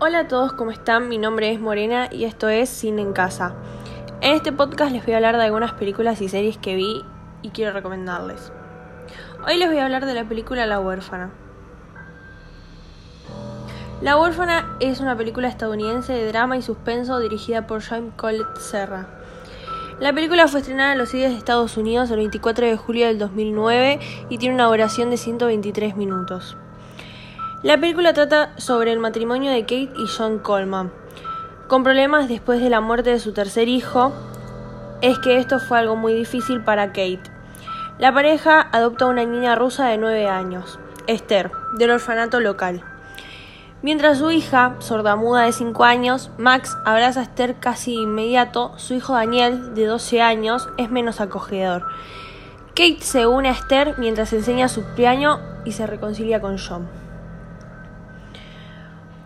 Hola a todos, ¿cómo están? Mi nombre es Morena y esto es Cine en Casa. En este podcast les voy a hablar de algunas películas y series que vi y quiero recomendarles. Hoy les voy a hablar de la película La huérfana. La huérfana es una película estadounidense de drama y suspenso dirigida por Jaime Colette Serra. La película fue estrenada en los cines de Estados Unidos el 24 de julio del 2009 y tiene una duración de 123 minutos. La película trata sobre el matrimonio de Kate y John Coleman. Con problemas después de la muerte de su tercer hijo, es que esto fue algo muy difícil para Kate. La pareja adopta a una niña rusa de 9 años, Esther, del orfanato local. Mientras su hija, sordamuda de 5 años, Max abraza a Esther casi inmediato, su hijo Daniel, de 12 años, es menos acogedor. Kate se une a Esther mientras enseña su piano y se reconcilia con John.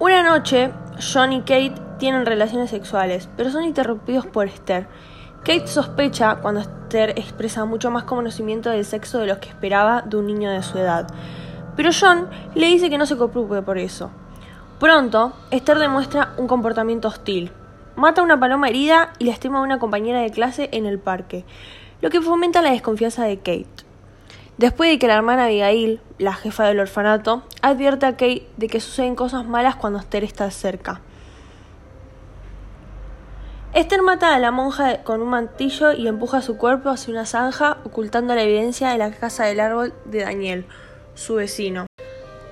Una noche, John y Kate tienen relaciones sexuales, pero son interrumpidos por Esther. Kate sospecha cuando Esther expresa mucho más conocimiento del sexo de lo que esperaba de un niño de su edad. Pero John le dice que no se preocupe por eso. Pronto, Esther demuestra un comportamiento hostil. Mata a una paloma herida y lastima a una compañera de clase en el parque, lo que fomenta la desconfianza de Kate. Después de que la hermana Abigail, la jefa del orfanato, advierte a Kate de que suceden cosas malas cuando Esther está cerca. Esther mata a la monja con un mantillo y empuja su cuerpo hacia una zanja, ocultando la evidencia de la casa del árbol de Daniel, su vecino.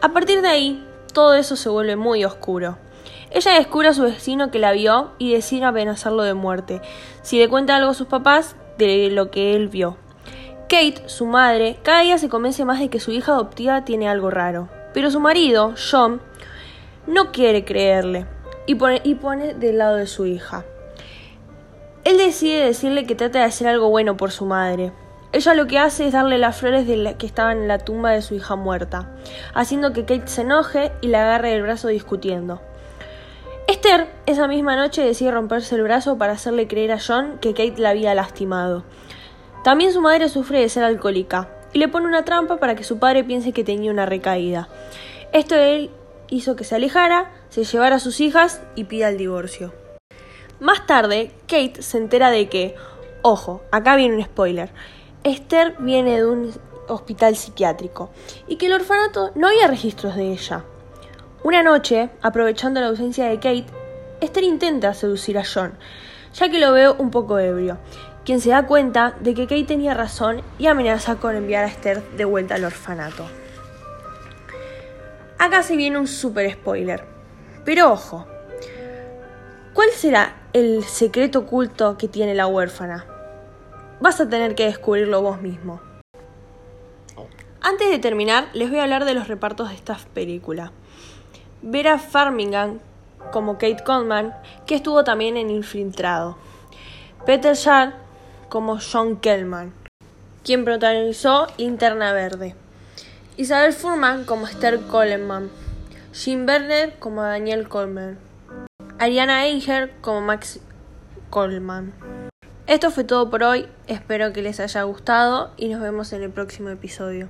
A partir de ahí, todo eso se vuelve muy oscuro. Ella descubre a su vecino que la vio y decide amenazarlo de muerte, si le cuenta algo a sus papás de lo que él vio. Kate, su madre, cada día se convence más de que su hija adoptiva tiene algo raro, pero su marido, John, no quiere creerle y pone, del lado de su hija. Él decide decirle que trata de hacer algo bueno por su madre, ella lo que hace es darle las flores de que estaban en la tumba de su hija muerta, haciendo que Kate se enoje y la agarre el brazo discutiendo. Esther esa misma noche decide romperse el brazo para hacerle creer a John que Kate la había lastimado. También su madre sufre de ser alcohólica y le pone una trampa para que su padre piense que tenía una recaída. Esto él hizo que se alejara, se llevara a sus hijas y pida el divorcio. Más tarde, Kate se entera de que, ojo, acá viene un spoiler, Esther viene de un hospital psiquiátrico y que el orfanato no había registros de ella. Una noche, aprovechando la ausencia de Kate, Esther intenta seducir a John, ya que lo veo un poco ebrio, quien se da cuenta de que Kate tenía razón y amenaza con enviar a Esther de vuelta al orfanato. Acá se viene un super spoiler. Pero ojo, ¿cuál será el secreto oculto que tiene la huérfana? vas a tener que descubrirlo vos mismo. Antes de terminar, les voy a hablar de los repartos de esta película. Vera Farmingham como Kate Coleman, que estuvo también en Infiltrado. Peter como John Kellman, quien protagonizó Linterna Verde. Isabel Furman como Esther Coleman. Jim Werner como Daniel Coleman. Ariana Eicher como Max Coleman. Esto fue todo por hoy, espero que les haya gustado y nos vemos en el próximo episodio.